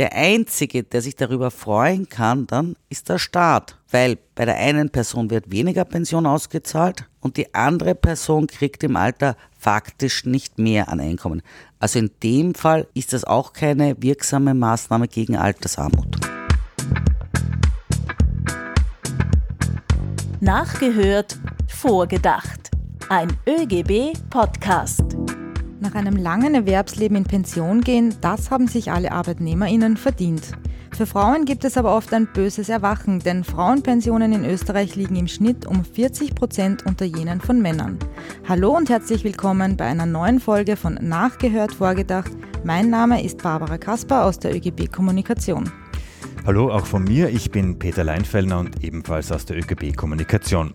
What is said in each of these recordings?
Der Einzige, der sich darüber freuen kann, dann ist der Staat, weil bei der einen Person wird weniger Pension ausgezahlt und die andere Person kriegt im Alter faktisch nicht mehr an Einkommen. Also in dem Fall ist das auch keine wirksame Maßnahme gegen Altersarmut. Nachgehört, vorgedacht. Ein ÖGB-Podcast. Nach einem langen Erwerbsleben in Pension gehen, das haben sich alle ArbeitnehmerInnen verdient. Für Frauen gibt es aber oft ein böses Erwachen, denn Frauenpensionen in Österreich liegen im Schnitt um 40 Prozent unter jenen von Männern. Hallo und herzlich willkommen bei einer neuen Folge von Nachgehört Vorgedacht. Mein Name ist Barbara Kasper aus der ÖGB Kommunikation. Hallo auch von mir, ich bin Peter Leinfellner und ebenfalls aus der ÖGB Kommunikation.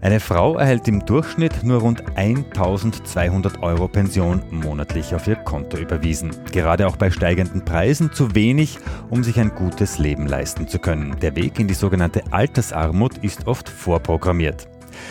Eine Frau erhält im Durchschnitt nur rund 1200 Euro Pension monatlich auf ihr Konto überwiesen. Gerade auch bei steigenden Preisen zu wenig, um sich ein gutes Leben leisten zu können. Der Weg in die sogenannte Altersarmut ist oft vorprogrammiert.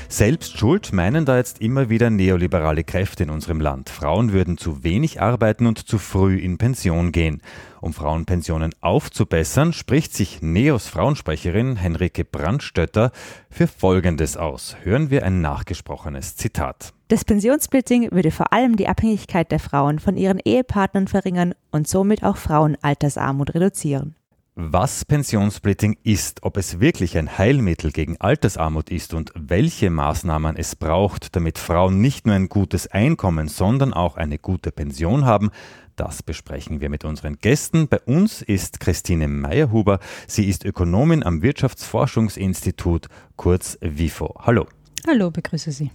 Selbst schuld meinen da jetzt immer wieder neoliberale Kräfte in unserem Land. Frauen würden zu wenig arbeiten und zu früh in Pension gehen. Um Frauenpensionen aufzubessern, spricht sich Neos Frauensprecherin Henrike Brandstötter für Folgendes aus. Hören wir ein nachgesprochenes Zitat. Das Pensionssplitting würde vor allem die Abhängigkeit der Frauen von ihren Ehepartnern verringern und somit auch Frauenaltersarmut reduzieren. Was Pensionssplitting ist, ob es wirklich ein Heilmittel gegen Altersarmut ist und welche Maßnahmen es braucht, damit Frauen nicht nur ein gutes Einkommen, sondern auch eine gute Pension haben, das besprechen wir mit unseren Gästen. Bei uns ist Christine Meyerhuber. Sie ist Ökonomin am Wirtschaftsforschungsinstitut, kurz WIFO. Hallo. Hallo, begrüße Sie.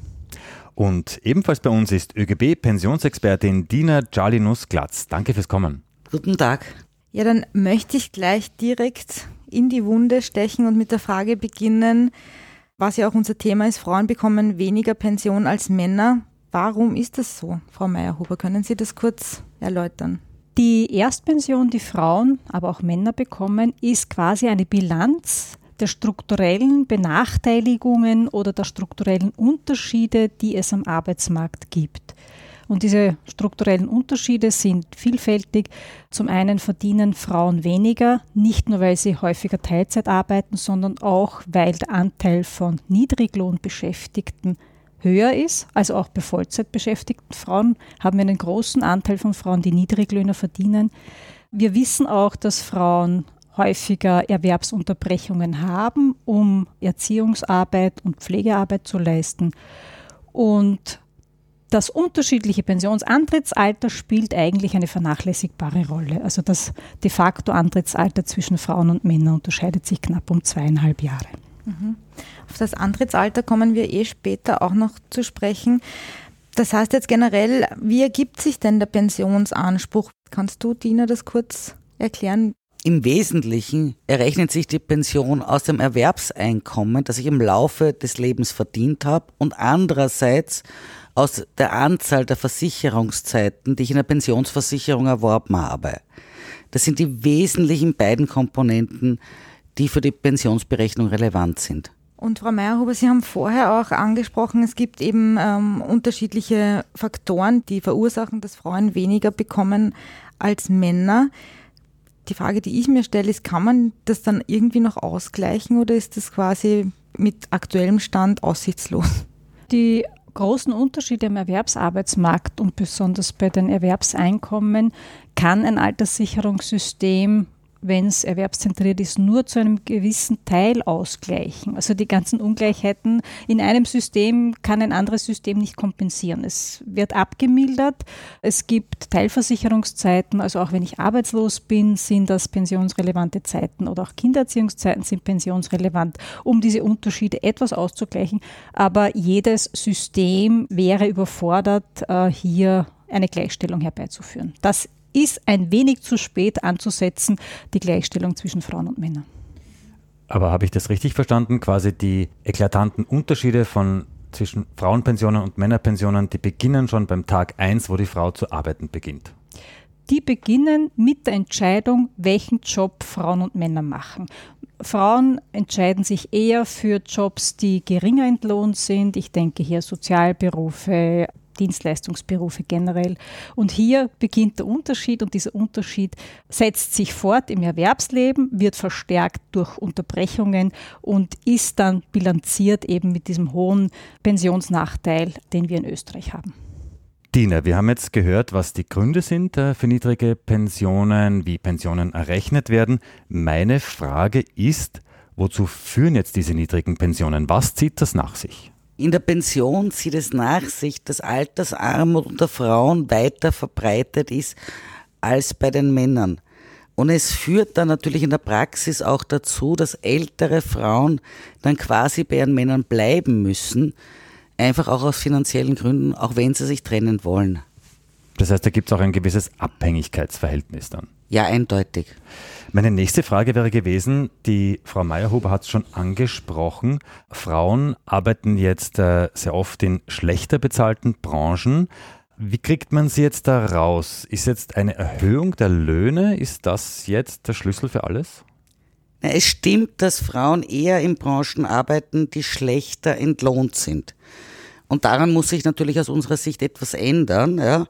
Und ebenfalls bei uns ist ÖGB-Pensionsexpertin Dina Jalinus-Glatz. Danke fürs Kommen. Guten Tag. Ja, dann möchte ich gleich direkt in die Wunde stechen und mit der Frage beginnen, was ja auch unser Thema ist, Frauen bekommen weniger Pension als Männer. Warum ist das so, Frau Meyerhuber? Können Sie das kurz erläutern? Die Erstpension, die Frauen, aber auch Männer bekommen, ist quasi eine Bilanz der strukturellen Benachteiligungen oder der strukturellen Unterschiede, die es am Arbeitsmarkt gibt. Und diese strukturellen Unterschiede sind vielfältig. Zum einen verdienen Frauen weniger, nicht nur weil sie häufiger Teilzeit arbeiten, sondern auch weil der Anteil von Niedriglohnbeschäftigten höher ist, also auch bei Vollzeitbeschäftigten Frauen haben wir einen großen Anteil von Frauen, die Niedriglöhne verdienen. Wir wissen auch, dass Frauen häufiger Erwerbsunterbrechungen haben, um Erziehungsarbeit und Pflegearbeit zu leisten. Und das unterschiedliche Pensionsantrittsalter spielt eigentlich eine vernachlässigbare Rolle. Also das de facto Antrittsalter zwischen Frauen und Männern unterscheidet sich knapp um zweieinhalb Jahre. Mhm. Auf das Antrittsalter kommen wir eh später auch noch zu sprechen. Das heißt jetzt generell, wie ergibt sich denn der Pensionsanspruch? Kannst du, Dina, das kurz erklären? Im Wesentlichen errechnet sich die Pension aus dem Erwerbseinkommen, das ich im Laufe des Lebens verdient habe und andererseits aus der Anzahl der Versicherungszeiten, die ich in der Pensionsversicherung erworben habe. Das sind die wesentlichen beiden Komponenten, die für die Pensionsberechnung relevant sind. Und Frau Meyerhuber, Sie haben vorher auch angesprochen, es gibt eben ähm, unterschiedliche Faktoren, die verursachen, dass Frauen weniger bekommen als Männer. Die Frage, die ich mir stelle, ist, kann man das dann irgendwie noch ausgleichen oder ist das quasi mit aktuellem Stand aussichtslos? Die großen Unterschiede im Erwerbsarbeitsmarkt und besonders bei den Erwerbseinkommen kann ein Alterssicherungssystem wenn es erwerbszentriert ist, nur zu einem gewissen Teil ausgleichen. Also die ganzen Ungleichheiten in einem System kann ein anderes System nicht kompensieren. Es wird abgemildert. Es gibt Teilversicherungszeiten, also auch wenn ich arbeitslos bin, sind das pensionsrelevante Zeiten oder auch Kindererziehungszeiten sind pensionsrelevant, um diese Unterschiede etwas auszugleichen. Aber jedes System wäre überfordert, äh, hier eine Gleichstellung herbeizuführen. Das ist ein wenig zu spät anzusetzen, die Gleichstellung zwischen Frauen und Männern. Aber habe ich das richtig verstanden? Quasi die eklatanten Unterschiede von zwischen Frauenpensionen und Männerpensionen, die beginnen schon beim Tag 1, wo die Frau zu arbeiten beginnt. Die beginnen mit der Entscheidung, welchen Job Frauen und Männer machen. Frauen entscheiden sich eher für Jobs, die geringer entlohnt sind. Ich denke hier Sozialberufe, Dienstleistungsberufe generell. Und hier beginnt der Unterschied und dieser Unterschied setzt sich fort im Erwerbsleben, wird verstärkt durch Unterbrechungen und ist dann bilanziert eben mit diesem hohen Pensionsnachteil, den wir in Österreich haben. Dina, wir haben jetzt gehört, was die Gründe sind äh, für niedrige Pensionen, wie Pensionen errechnet werden. Meine Frage ist, wozu führen jetzt diese niedrigen Pensionen? Was zieht das nach sich? In der Pension zieht es nach sich, dass Altersarmut unter Frauen weiter verbreitet ist als bei den Männern. Und es führt dann natürlich in der Praxis auch dazu, dass ältere Frauen dann quasi bei ihren Männern bleiben müssen, Einfach auch aus finanziellen Gründen, auch wenn sie sich trennen wollen. Das heißt, da gibt es auch ein gewisses Abhängigkeitsverhältnis dann. Ja, eindeutig. Meine nächste Frage wäre gewesen, die Frau Meyerhuber hat es schon angesprochen, Frauen arbeiten jetzt äh, sehr oft in schlechter bezahlten Branchen. Wie kriegt man sie jetzt da raus? Ist jetzt eine Erhöhung der Löhne, ist das jetzt der Schlüssel für alles? Es stimmt, dass Frauen eher in Branchen arbeiten, die schlechter entlohnt sind. Und daran muss sich natürlich aus unserer Sicht etwas ändern. Ja.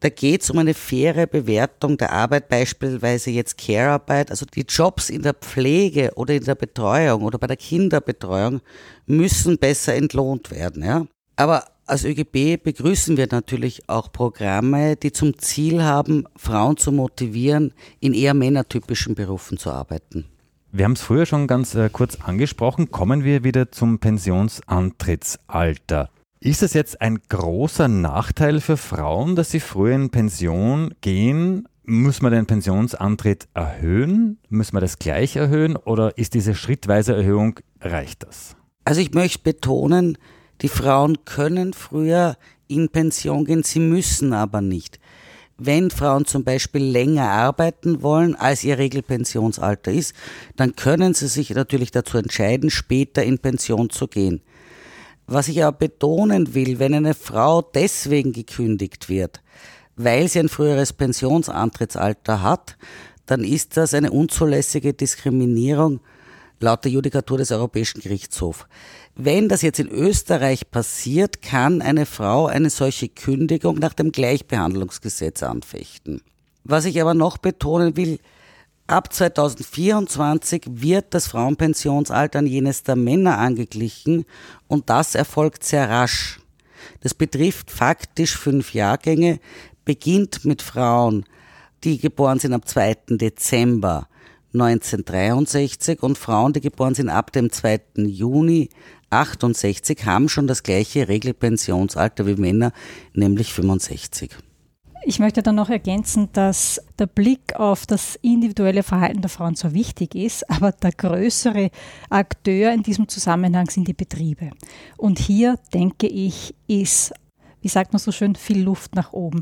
Da geht es um eine faire Bewertung der Arbeit, beispielsweise jetzt Care-Arbeit. Also die Jobs in der Pflege oder in der Betreuung oder bei der Kinderbetreuung müssen besser entlohnt werden. Ja. Aber als ÖGB begrüßen wir natürlich auch Programme, die zum Ziel haben, Frauen zu motivieren, in eher männertypischen Berufen zu arbeiten. Wir haben es früher schon ganz äh, kurz angesprochen. Kommen wir wieder zum Pensionsantrittsalter. Ist es jetzt ein großer Nachteil für Frauen, dass sie früher in Pension gehen? Muss man den Pensionsantritt erhöhen? Müssen wir das gleich erhöhen oder ist diese schrittweise Erhöhung, reicht das? Also ich möchte betonen, die Frauen können früher in Pension gehen, sie müssen aber nicht wenn Frauen zum Beispiel länger arbeiten wollen, als ihr Regelpensionsalter ist, dann können sie sich natürlich dazu entscheiden, später in Pension zu gehen. Was ich aber betonen will, wenn eine Frau deswegen gekündigt wird, weil sie ein früheres Pensionsantrittsalter hat, dann ist das eine unzulässige Diskriminierung laut der Judikatur des Europäischen Gerichtshofs. Wenn das jetzt in Österreich passiert, kann eine Frau eine solche Kündigung nach dem Gleichbehandlungsgesetz anfechten. Was ich aber noch betonen will, ab 2024 wird das Frauenpensionsalter an jenes der Männer angeglichen und das erfolgt sehr rasch. Das betrifft faktisch fünf Jahrgänge, beginnt mit Frauen, die geboren sind am 2. Dezember 1963 und Frauen, die geboren sind ab dem 2. Juni 68, haben schon das gleiche Regelpensionsalter wie Männer, nämlich 65. Ich möchte dann noch ergänzen, dass der Blick auf das individuelle Verhalten der Frauen zwar wichtig ist, aber der größere Akteur in diesem Zusammenhang sind die Betriebe. Und hier, denke ich, ist wie sagt man so schön, viel Luft nach oben.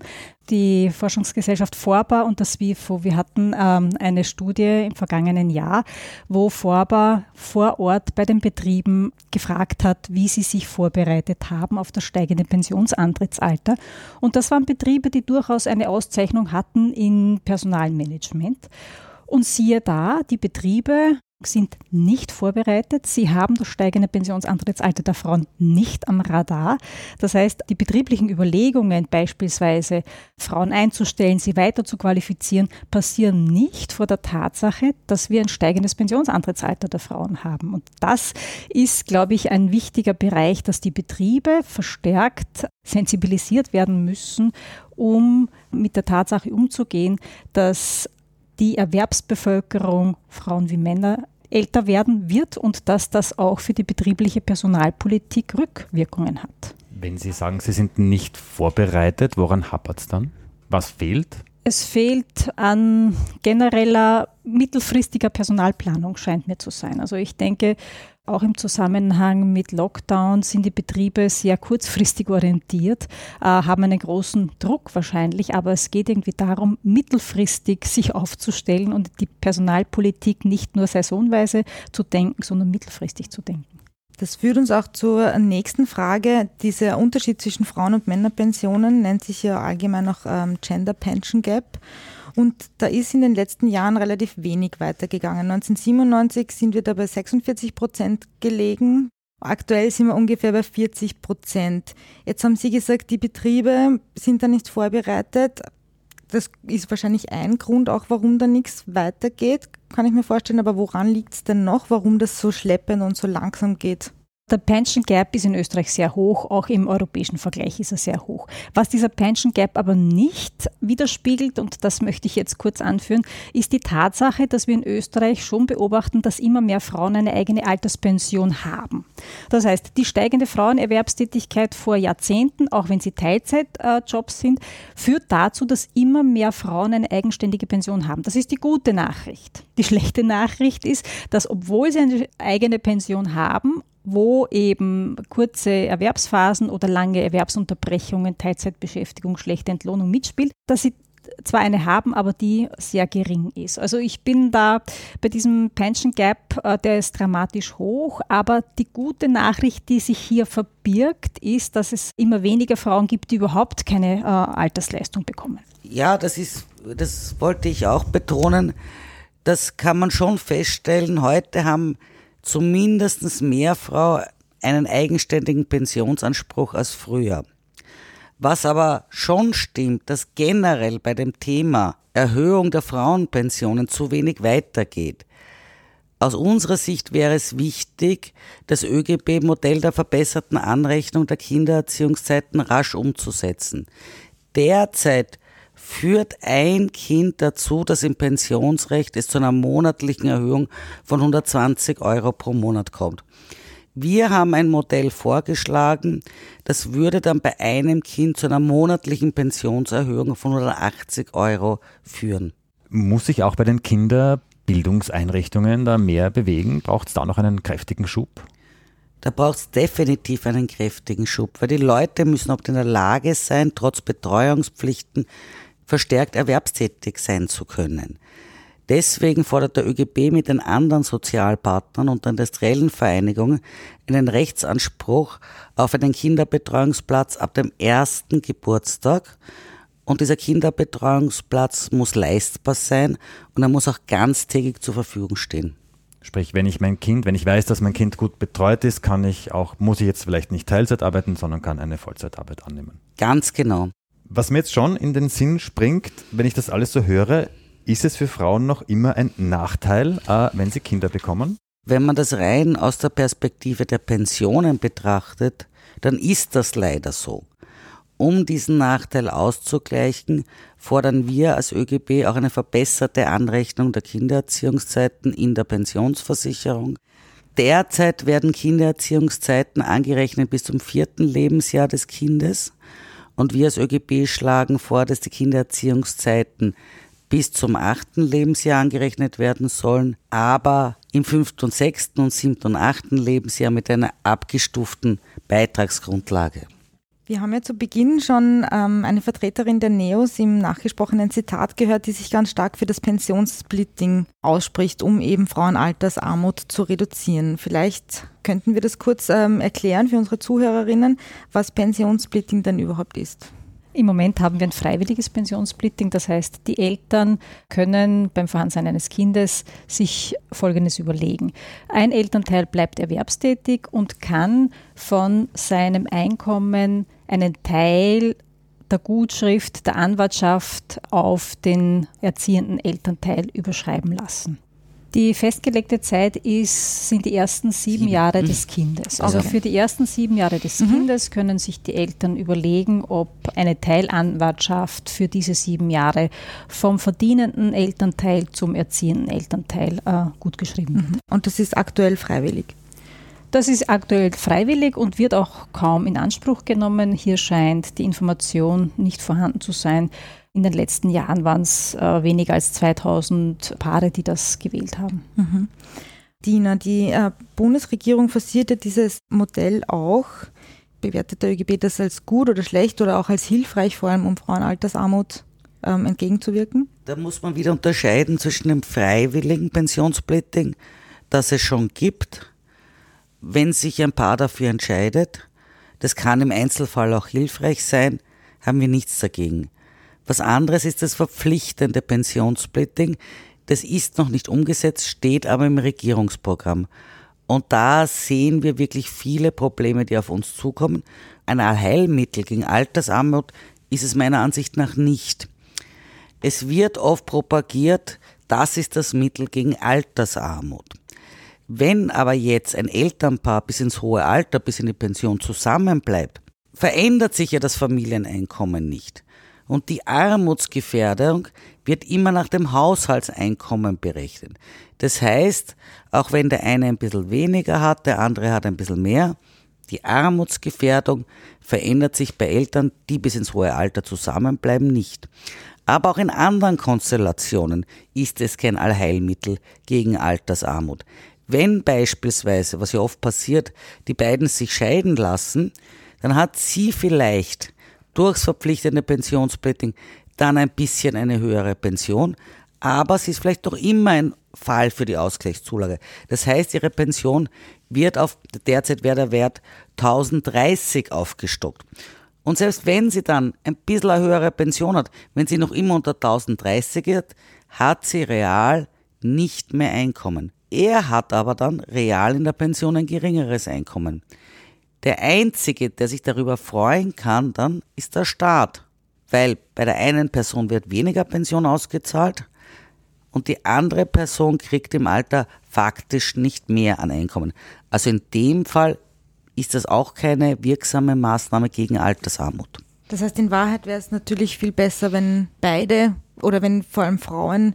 Die Forschungsgesellschaft Forba und das WIFO, wir hatten ähm, eine Studie im vergangenen Jahr, wo Forba vor Ort bei den Betrieben gefragt hat, wie sie sich vorbereitet haben auf das steigende Pensionsantrittsalter. Und das waren Betriebe, die durchaus eine Auszeichnung hatten in Personalmanagement. Und siehe da, die Betriebe sind nicht vorbereitet. Sie haben das steigende Pensionsantrittsalter der Frauen nicht am Radar. Das heißt, die betrieblichen Überlegungen, beispielsweise Frauen einzustellen, sie weiter zu qualifizieren, passieren nicht vor der Tatsache, dass wir ein steigendes Pensionsantrittsalter der Frauen haben. Und das ist, glaube ich, ein wichtiger Bereich, dass die Betriebe verstärkt sensibilisiert werden müssen, um mit der Tatsache umzugehen, dass die Erwerbsbevölkerung, Frauen wie Männer, älter werden wird und dass das auch für die betriebliche Personalpolitik Rückwirkungen hat. Wenn Sie sagen, Sie sind nicht vorbereitet, woran hapert es dann? Was fehlt? Es fehlt an genereller mittelfristiger Personalplanung, scheint mir zu sein. Also ich denke, auch im Zusammenhang mit Lockdown sind die Betriebe sehr kurzfristig orientiert, äh, haben einen großen Druck wahrscheinlich, aber es geht irgendwie darum, mittelfristig sich aufzustellen und die Personalpolitik nicht nur saisonweise zu denken, sondern mittelfristig zu denken. Das führt uns auch zur nächsten Frage. Dieser Unterschied zwischen Frauen- und Männerpensionen nennt sich ja allgemein auch ähm, Gender Pension Gap. Und da ist in den letzten Jahren relativ wenig weitergegangen. 1997 sind wir da bei 46 Prozent gelegen. Aktuell sind wir ungefähr bei 40 Prozent. Jetzt haben Sie gesagt, die Betriebe sind da nicht vorbereitet. Das ist wahrscheinlich ein Grund auch, warum da nichts weitergeht, kann ich mir vorstellen. Aber woran liegt es denn noch, warum das so schleppend und so langsam geht? Der Pension Gap ist in Österreich sehr hoch, auch im europäischen Vergleich ist er sehr hoch. Was dieser Pension Gap aber nicht widerspiegelt, und das möchte ich jetzt kurz anführen, ist die Tatsache, dass wir in Österreich schon beobachten, dass immer mehr Frauen eine eigene Alterspension haben. Das heißt, die steigende Frauenerwerbstätigkeit vor Jahrzehnten, auch wenn sie Teilzeitjobs sind, führt dazu, dass immer mehr Frauen eine eigenständige Pension haben. Das ist die gute Nachricht. Die schlechte Nachricht ist, dass obwohl sie eine eigene Pension haben, wo eben kurze Erwerbsphasen oder lange Erwerbsunterbrechungen, Teilzeitbeschäftigung, schlechte Entlohnung mitspielt, dass sie zwar eine haben, aber die sehr gering ist. Also ich bin da bei diesem Pension Gap, äh, der ist dramatisch hoch, aber die gute Nachricht, die sich hier verbirgt, ist, dass es immer weniger Frauen gibt, die überhaupt keine äh, Altersleistung bekommen. Ja, das ist, das wollte ich auch betonen. Das kann man schon feststellen. Heute haben zumindest mehr Frau einen eigenständigen Pensionsanspruch als früher. Was aber schon stimmt, dass generell bei dem Thema Erhöhung der Frauenpensionen zu wenig weitergeht. Aus unserer Sicht wäre es wichtig, das ÖGB-Modell der verbesserten Anrechnung der Kindererziehungszeiten rasch umzusetzen. Derzeit führt ein Kind dazu, dass im Pensionsrecht es zu einer monatlichen Erhöhung von 120 Euro pro Monat kommt. Wir haben ein Modell vorgeschlagen, das würde dann bei einem Kind zu einer monatlichen Pensionserhöhung von 180 Euro führen. Muss sich auch bei den Kinderbildungseinrichtungen da mehr bewegen? Braucht es da noch einen kräftigen Schub? Da braucht es definitiv einen kräftigen Schub, weil die Leute müssen auch in der Lage sein, trotz Betreuungspflichten verstärkt erwerbstätig sein zu können. Deswegen fordert der ÖGB mit den anderen Sozialpartnern und der industriellen Vereinigung einen Rechtsanspruch auf einen Kinderbetreuungsplatz ab dem ersten Geburtstag. Und dieser Kinderbetreuungsplatz muss leistbar sein und er muss auch ganztägig zur Verfügung stehen. Sprich, wenn ich mein Kind, wenn ich weiß, dass mein Kind gut betreut ist, kann ich auch, muss ich jetzt vielleicht nicht Teilzeit arbeiten, sondern kann eine Vollzeitarbeit annehmen. Ganz genau. Was mir jetzt schon in den Sinn springt, wenn ich das alles so höre, ist es für Frauen noch immer ein Nachteil, äh, wenn sie Kinder bekommen? Wenn man das rein aus der Perspektive der Pensionen betrachtet, dann ist das leider so. Um diesen Nachteil auszugleichen, fordern wir als ÖGB auch eine verbesserte Anrechnung der Kindererziehungszeiten in der Pensionsversicherung. Derzeit werden Kindererziehungszeiten angerechnet bis zum vierten Lebensjahr des Kindes. Und wir als ÖGB schlagen vor, dass die Kindererziehungszeiten bis zum achten Lebensjahr angerechnet werden sollen, aber im fünften und sechsten und siebten und achten Lebensjahr mit einer abgestuften Beitragsgrundlage. Wir haben ja zu Beginn schon ähm, eine Vertreterin der NEOS im nachgesprochenen Zitat gehört, die sich ganz stark für das Pensionssplitting ausspricht, um eben Frauenaltersarmut zu reduzieren. Vielleicht könnten wir das kurz ähm, erklären für unsere Zuhörerinnen, was Pensionssplitting denn überhaupt ist. Im Moment haben wir ein freiwilliges Pensionssplitting, das heißt, die Eltern können beim Vorhandensein eines Kindes sich Folgendes überlegen. Ein Elternteil bleibt erwerbstätig und kann von seinem Einkommen einen Teil der Gutschrift der Anwartschaft auf den erziehenden Elternteil überschreiben lassen. Die festgelegte Zeit ist, sind die ersten sieben, sieben. Jahre mhm. des Kindes. Also okay. für die ersten sieben Jahre des mhm. Kindes können sich die Eltern überlegen, ob eine Teilanwartschaft für diese sieben Jahre vom verdienenden Elternteil zum erziehenden Elternteil äh, gut geschrieben wird. Mhm. Und das ist aktuell freiwillig? Das ist aktuell freiwillig und wird auch kaum in Anspruch genommen. Hier scheint die Information nicht vorhanden zu sein. In den letzten Jahren waren es äh, weniger als 2000 Paare, die das gewählt haben. Mhm. Dina, die äh, Bundesregierung forciert ja dieses Modell auch. Bewertet der ÖGB das als gut oder schlecht oder auch als hilfreich, vor allem um Frauenaltersarmut ähm, entgegenzuwirken? Da muss man wieder unterscheiden zwischen dem freiwilligen Pensionssplitting, das es schon gibt, wenn sich ein Paar dafür entscheidet. Das kann im Einzelfall auch hilfreich sein, haben wir nichts dagegen. Was anderes ist das verpflichtende Pensionssplitting. Das ist noch nicht umgesetzt, steht aber im Regierungsprogramm. Und da sehen wir wirklich viele Probleme, die auf uns zukommen. Ein Allheilmittel gegen Altersarmut ist es meiner Ansicht nach nicht. Es wird oft propagiert, das ist das Mittel gegen Altersarmut. Wenn aber jetzt ein Elternpaar bis ins hohe Alter, bis in die Pension zusammenbleibt, verändert sich ja das Familieneinkommen nicht. Und die Armutsgefährdung wird immer nach dem Haushaltseinkommen berechnet. Das heißt, auch wenn der eine ein bisschen weniger hat, der andere hat ein bisschen mehr, die Armutsgefährdung verändert sich bei Eltern, die bis ins hohe Alter zusammenbleiben, nicht. Aber auch in anderen Konstellationen ist es kein Allheilmittel gegen Altersarmut. Wenn beispielsweise, was ja oft passiert, die beiden sich scheiden lassen, dann hat sie vielleicht durchs verpflichtende Pensionssplitting dann ein bisschen eine höhere Pension, aber sie ist vielleicht doch immer ein Fall für die Ausgleichszulage. Das heißt, ihre Pension wird auf derzeit wäre der Wert 1030 aufgestockt. Und selbst wenn sie dann ein bisschen eine höhere Pension hat, wenn sie noch immer unter 1030 wird, hat sie real nicht mehr Einkommen. Er hat aber dann real in der Pension ein geringeres Einkommen. Der Einzige, der sich darüber freuen kann, dann ist der Staat. Weil bei der einen Person wird weniger Pension ausgezahlt und die andere Person kriegt im Alter faktisch nicht mehr an Einkommen. Also in dem Fall ist das auch keine wirksame Maßnahme gegen Altersarmut. Das heißt, in Wahrheit wäre es natürlich viel besser, wenn beide oder wenn vor allem Frauen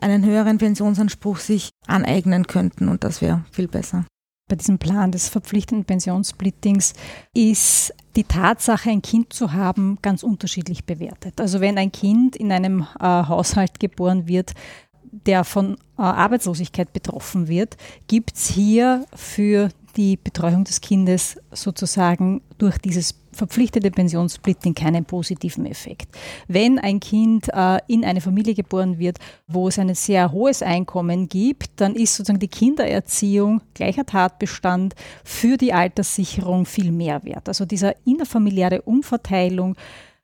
einen höheren Pensionsanspruch sich aneignen könnten und das wäre viel besser. Bei diesem Plan des verpflichtenden Pensionssplittings ist die Tatsache, ein Kind zu haben, ganz unterschiedlich bewertet. Also wenn ein Kind in einem äh, Haushalt geboren wird, der von äh, Arbeitslosigkeit betroffen wird, gibt es hier für die Betreuung des Kindes sozusagen durch dieses verpflichtete Pensionssplitting keinen positiven Effekt. Wenn ein Kind äh, in eine Familie geboren wird, wo es ein sehr hohes Einkommen gibt, dann ist sozusagen die Kindererziehung gleicher Tatbestand für die Alterssicherung viel mehr wert. Also dieser innerfamiliäre Umverteilung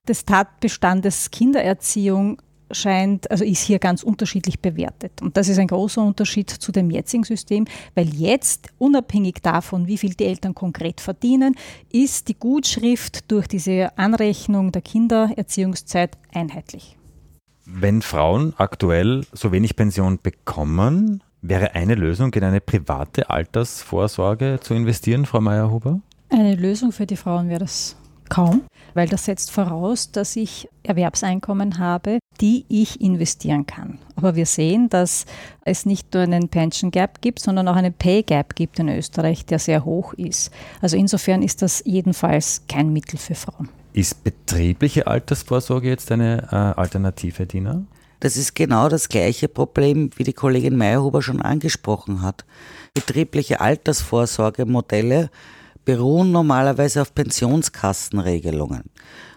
des Tatbestandes Kindererziehung scheint, also ist hier ganz unterschiedlich bewertet. Und das ist ein großer Unterschied zu dem jetzigen System, weil jetzt, unabhängig davon, wie viel die Eltern konkret verdienen, ist die Gutschrift durch diese Anrechnung der Kindererziehungszeit einheitlich. Wenn Frauen aktuell so wenig Pension bekommen, wäre eine Lösung, in eine private Altersvorsorge zu investieren, Frau Meyerhuber? Eine Lösung für die Frauen wäre das kaum, weil das setzt voraus, dass ich Erwerbseinkommen habe, die ich investieren kann. Aber wir sehen, dass es nicht nur einen Pension Gap gibt, sondern auch einen Pay Gap gibt in Österreich, der sehr hoch ist. Also insofern ist das jedenfalls kein Mittel für Frauen. Ist betriebliche Altersvorsorge jetzt eine äh, Alternative, Dina? Das ist genau das gleiche Problem, wie die Kollegin Meyerhuber schon angesprochen hat. Betriebliche Altersvorsorgemodelle beruhen normalerweise auf Pensionskassenregelungen.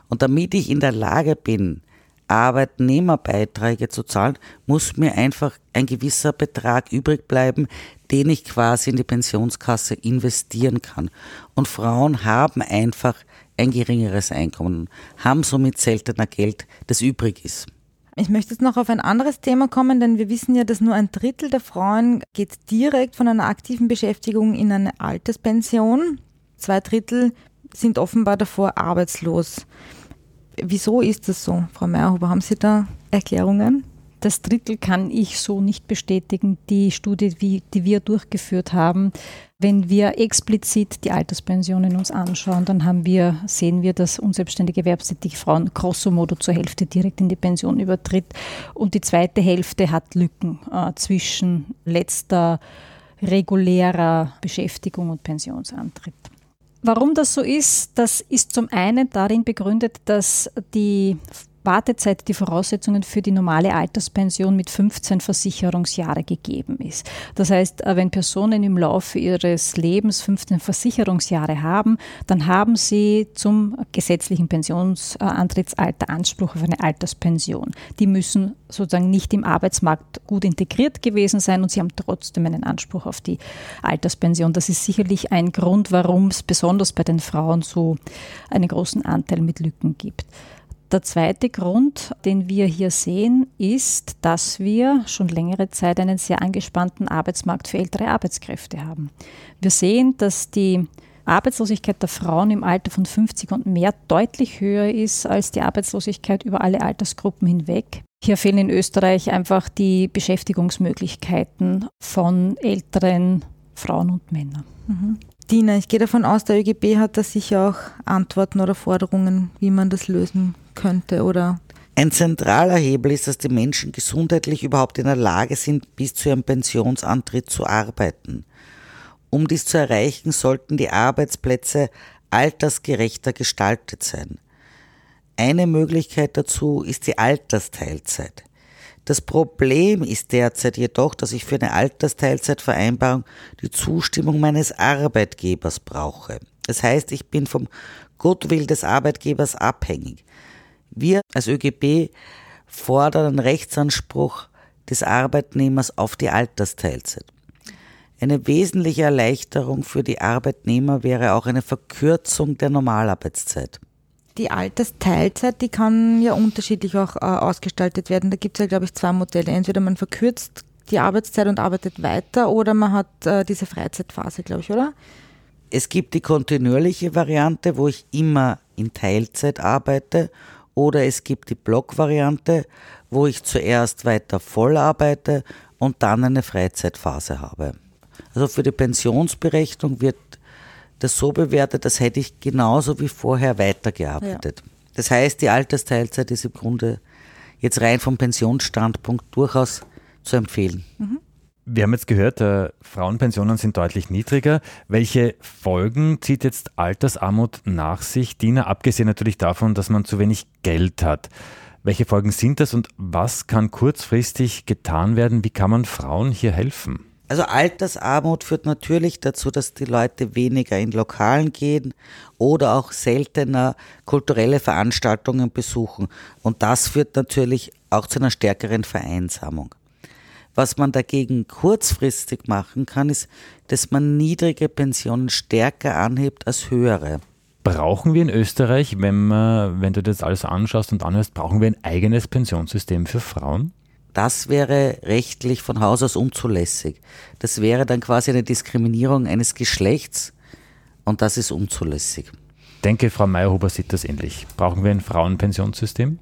Und damit ich in der Lage bin, Arbeitnehmerbeiträge zu zahlen, muss mir einfach ein gewisser Betrag übrig bleiben, den ich quasi in die Pensionskasse investieren kann. Und Frauen haben einfach ein geringeres Einkommen, haben somit seltener Geld, das übrig ist. Ich möchte jetzt noch auf ein anderes Thema kommen, denn wir wissen ja, dass nur ein Drittel der Frauen geht direkt von einer aktiven Beschäftigung in eine Alterspension. Zwei Drittel sind offenbar davor arbeitslos. Wieso ist das so, Frau Meyerhuber? Haben Sie da Erklärungen? Das Drittel kann ich so nicht bestätigen. Die Studie, die wir durchgeführt haben, wenn wir explizit die Alterspensionen uns anschauen, dann haben wir, sehen wir, dass unselbstständige erwerbstätige Frauen grosso modo zur Hälfte direkt in die Pension übertritt. Und die zweite Hälfte hat Lücken äh, zwischen letzter regulärer Beschäftigung und Pensionsantritt. Warum das so ist, das ist zum einen darin begründet, dass die Wartezeit, die Voraussetzungen für die normale Alterspension mit 15 Versicherungsjahre gegeben ist. Das heißt, äh, wenn Personen im Laufe ihres Lebens 15 Versicherungsjahre haben, dann haben sie zum gesetzlichen Pensionsantrittsalter Anspruch auf eine Alterspension. Die müssen sozusagen nicht im Arbeitsmarkt gut integriert gewesen sein und sie haben trotzdem einen Anspruch auf die Alterspension. Das ist sicherlich ein Grund, warum es besonders bei den Frauen so einen großen Anteil mit Lücken gibt. Der zweite Grund, den wir hier sehen, ist, dass wir schon längere Zeit einen sehr angespannten Arbeitsmarkt für ältere Arbeitskräfte haben. Wir sehen, dass die Arbeitslosigkeit der Frauen im Alter von 50 und mehr deutlich höher ist als die Arbeitslosigkeit über alle Altersgruppen hinweg. Hier fehlen in Österreich einfach die Beschäftigungsmöglichkeiten von älteren Frauen und Männern. Mhm. Dina, ich gehe davon aus, der ÖGB hat da sicher auch Antworten oder Forderungen, wie man das lösen könnte oder ein zentraler Hebel ist, dass die Menschen gesundheitlich überhaupt in der Lage sind, bis zu ihrem Pensionsantritt zu arbeiten. Um dies zu erreichen, sollten die Arbeitsplätze altersgerechter gestaltet sein. Eine Möglichkeit dazu ist die Altersteilzeit. Das Problem ist derzeit jedoch, dass ich für eine Altersteilzeitvereinbarung die Zustimmung meines Arbeitgebers brauche. Das heißt, ich bin vom Goodwill des Arbeitgebers abhängig. Wir als ÖGB fordern einen Rechtsanspruch des Arbeitnehmers auf die Altersteilzeit. Eine wesentliche Erleichterung für die Arbeitnehmer wäre auch eine Verkürzung der Normalarbeitszeit. Die Altersteilzeit, die kann ja unterschiedlich auch äh, ausgestaltet werden. Da gibt es ja, glaube ich, zwei Modelle. Entweder man verkürzt die Arbeitszeit und arbeitet weiter oder man hat äh, diese Freizeitphase, glaube ich, oder? Es gibt die kontinuierliche Variante, wo ich immer in Teilzeit arbeite oder es gibt die Blockvariante, wo ich zuerst weiter voll arbeite und dann eine Freizeitphase habe. Also für die Pensionsberechnung wird das so bewertet, als hätte ich genauso wie vorher weitergearbeitet. Ja. Das heißt, die Altersteilzeit ist im Grunde jetzt rein vom Pensionsstandpunkt durchaus zu empfehlen. Mhm. Wir haben jetzt gehört, äh, Frauenpensionen sind deutlich niedriger. Welche Folgen zieht jetzt Altersarmut nach sich, Dina, abgesehen natürlich davon, dass man zu wenig Geld hat? Welche Folgen sind das und was kann kurzfristig getan werden? Wie kann man Frauen hier helfen? Also Altersarmut führt natürlich dazu, dass die Leute weniger in Lokalen gehen oder auch seltener kulturelle Veranstaltungen besuchen. Und das führt natürlich auch zu einer stärkeren Vereinsamung. Was man dagegen kurzfristig machen kann, ist, dass man niedrige Pensionen stärker anhebt als höhere. Brauchen wir in Österreich, wenn, man, wenn du das alles anschaust und anhörst, brauchen wir ein eigenes Pensionssystem für Frauen? Das wäre rechtlich von Haus aus unzulässig. Das wäre dann quasi eine Diskriminierung eines Geschlechts und das ist unzulässig. Ich denke, Frau Meyerhuber sieht das ähnlich. Brauchen wir ein Frauenpensionssystem?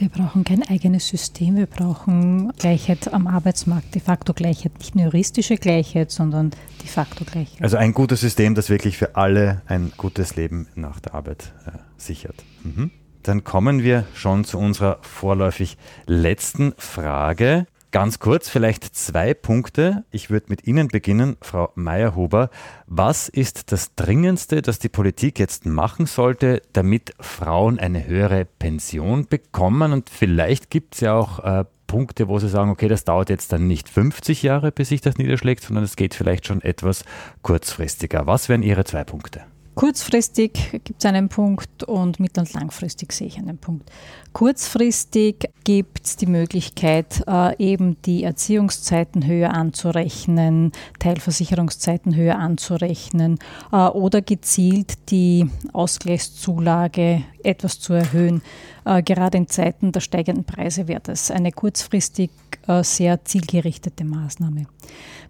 Wir brauchen kein eigenes System, wir brauchen Gleichheit am Arbeitsmarkt, de facto Gleichheit, nicht nur juristische Gleichheit, sondern de facto Gleichheit. Also ein gutes System, das wirklich für alle ein gutes Leben nach der Arbeit äh, sichert. Mhm. Dann kommen wir schon zu unserer vorläufig letzten Frage. Ganz kurz, vielleicht zwei Punkte. Ich würde mit Ihnen beginnen, Frau Meyerhuber. Was ist das Dringendste, das die Politik jetzt machen sollte, damit Frauen eine höhere Pension bekommen? Und vielleicht gibt es ja auch äh, Punkte, wo Sie sagen, okay, das dauert jetzt dann nicht 50 Jahre, bis sich das niederschlägt, sondern es geht vielleicht schon etwas kurzfristiger. Was wären Ihre zwei Punkte? Kurzfristig gibt es einen Punkt und mittel- und langfristig sehe ich einen Punkt. Kurzfristig gibt es die Möglichkeit, äh, eben die Erziehungszeiten höher anzurechnen, Teilversicherungszeiten höher anzurechnen äh, oder gezielt die Ausgleichszulage etwas zu erhöhen. Äh, gerade in Zeiten der steigenden Preise wäre das eine kurzfristig äh, sehr zielgerichtete Maßnahme.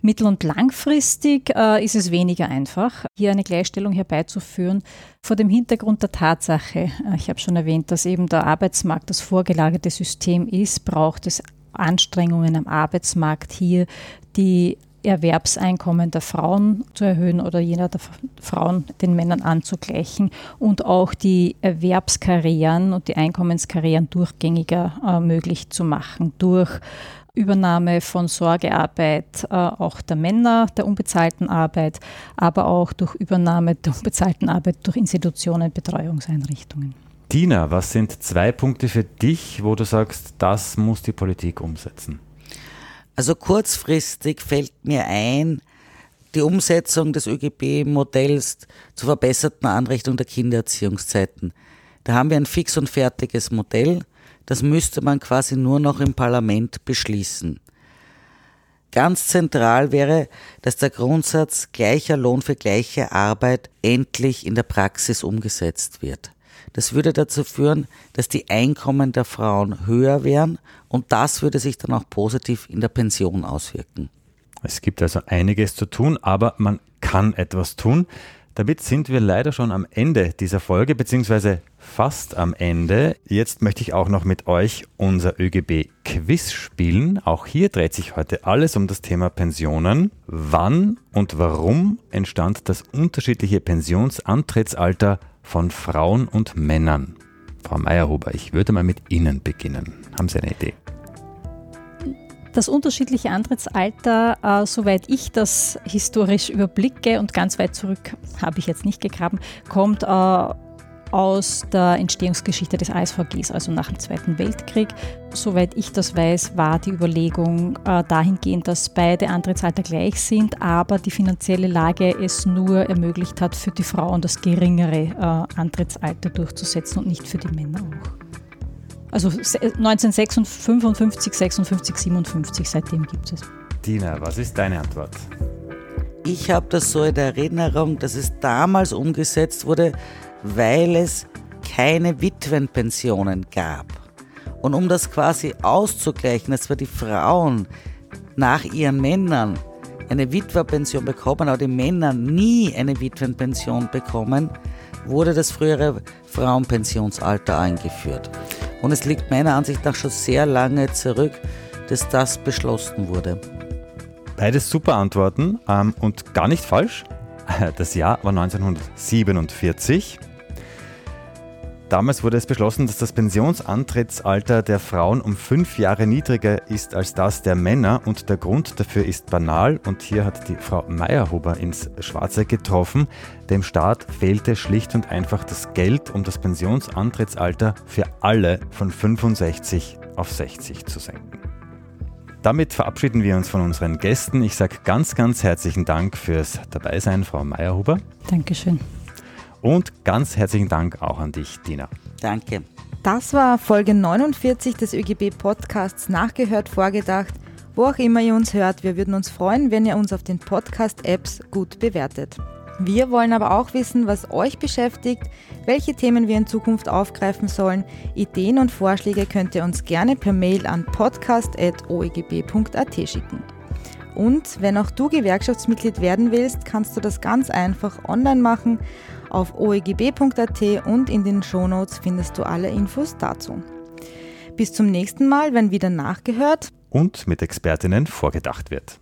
Mittel- und langfristig äh, ist es weniger einfach, hier eine Gleichstellung herbeizuführen, vor dem Hintergrund der Tatsache, ich habe schon erwähnt, dass eben der Arbeitsmarkt das vorgelagerte System ist, braucht es Anstrengungen am Arbeitsmarkt hier, die Erwerbseinkommen der Frauen zu erhöhen oder jener der Frauen den Männern anzugleichen und auch die Erwerbskarrieren und die Einkommenskarrieren durchgängiger äh, möglich zu machen durch Übernahme von Sorgearbeit äh, auch der Männer, der unbezahlten Arbeit, aber auch durch Übernahme der unbezahlten Arbeit durch Institutionen, Betreuungseinrichtungen. Tina, was sind zwei Punkte für dich, wo du sagst, das muss die Politik umsetzen? Also kurzfristig fällt mir ein, die Umsetzung des ÖGB-Modells zur verbesserten Anrichtung der Kindererziehungszeiten. Da haben wir ein fix und fertiges Modell. Das müsste man quasi nur noch im Parlament beschließen. Ganz zentral wäre, dass der Grundsatz gleicher Lohn für gleiche Arbeit endlich in der Praxis umgesetzt wird. das würde dazu führen, dass die Einkommen der Frauen höher wären und das würde sich dann auch positiv in der Pension auswirken. Es gibt also einiges zu tun, aber man kann etwas tun. Damit sind wir leider schon am Ende dieser Folge, beziehungsweise fast am Ende. Jetzt möchte ich auch noch mit euch unser ÖGB-Quiz spielen. Auch hier dreht sich heute alles um das Thema Pensionen. Wann und warum entstand das unterschiedliche Pensionsantrittsalter von Frauen und Männern? Frau Meyerhuber, ich würde mal mit Ihnen beginnen. Haben Sie eine Idee? Das unterschiedliche Antrittsalter, äh, soweit ich das historisch überblicke und ganz weit zurück habe ich jetzt nicht gegraben, kommt äh, aus der Entstehungsgeschichte des ASVGs, also nach dem Zweiten Weltkrieg. Soweit ich das weiß, war die Überlegung äh, dahingehend, dass beide Antrittsalter gleich sind, aber die finanzielle Lage es nur ermöglicht hat, für die Frauen das geringere äh, Antrittsalter durchzusetzen und nicht für die Männer auch. Also 1955, 56, 57, seitdem gibt es. Dina, was ist deine Antwort? Ich habe das so in der Erinnerung, dass es damals umgesetzt wurde, weil es keine Witwenpensionen gab. Und um das quasi auszugleichen, dass wir die Frauen nach ihren Männern eine Witwerpension bekommen, aber die Männer nie eine Witwenpension bekommen, wurde das frühere Frauenpensionsalter eingeführt. Und es liegt meiner Ansicht nach schon sehr lange zurück, dass das beschlossen wurde. Beides super Antworten ähm, und gar nicht falsch. Das Jahr war 1947. Damals wurde es beschlossen, dass das Pensionsantrittsalter der Frauen um fünf Jahre niedriger ist als das der Männer und der Grund dafür ist banal und hier hat die Frau Meyerhuber ins Schwarze getroffen. Dem Staat fehlte schlicht und einfach das Geld, um das Pensionsantrittsalter für alle von 65 auf 60 zu senken. Damit verabschieden wir uns von unseren Gästen. Ich sage ganz, ganz herzlichen Dank fürs Dabeisein, Frau Meyerhuber. Dankeschön. Und ganz herzlichen Dank auch an dich, Dina. Danke. Das war Folge 49 des ÖGB-Podcasts Nachgehört vorgedacht. Wo auch immer ihr uns hört, wir würden uns freuen, wenn ihr uns auf den Podcast-Apps gut bewertet. Wir wollen aber auch wissen, was euch beschäftigt, welche Themen wir in Zukunft aufgreifen sollen. Ideen und Vorschläge könnt ihr uns gerne per Mail an podcast.oegb.at schicken. Und wenn auch du Gewerkschaftsmitglied werden willst, kannst du das ganz einfach online machen auf oegb.at und in den Shownotes findest du alle Infos dazu. Bis zum nächsten Mal, wenn wieder nachgehört und mit Expertinnen vorgedacht wird.